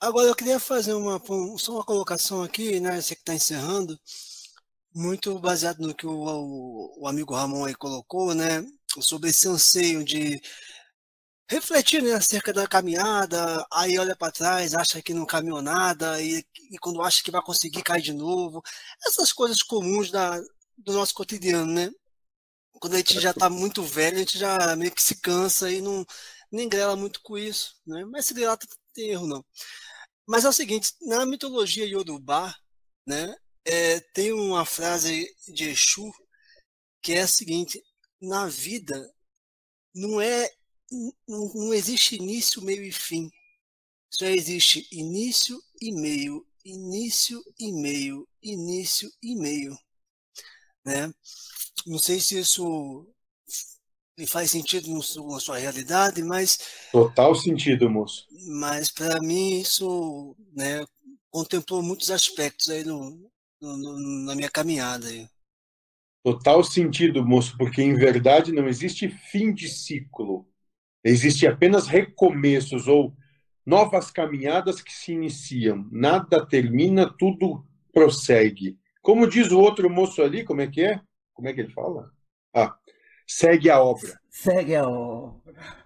Agora eu queria fazer uma, só uma colocação aqui, né? Você que está encerrando, muito baseado no que o, o, o, amigo Ramon aí colocou, né? Sobre esse anseio de refletir né, acerca da caminhada, aí olha para trás, acha que não caminhou nada, e, e, quando acha que vai conseguir cai de novo. Essas coisas comuns da, do nosso cotidiano, né? Quando a gente já está muito velho, a gente já meio que se cansa e não nem grela muito com isso, né? Mas se grelar tem erro não. Mas é o seguinte, na mitologia Yorubá, né, é, tem uma frase de Exu que é a seguinte: na vida não é não, não existe início, meio e fim. Só existe início e meio, início e meio, início e meio, né? Não sei se isso faz sentido na sua realidade, mas total sentido, moço. Mas para mim isso, né, contemplou muitos aspectos aí no, no, na minha caminhada aí. Total sentido, moço, porque em verdade não existe fim de ciclo. Existe apenas recomeços ou novas caminhadas que se iniciam. Nada termina, tudo prossegue. Como diz o outro moço ali, como é que é? Como é que ele fala? Ah, segue a obra. Segue a obra.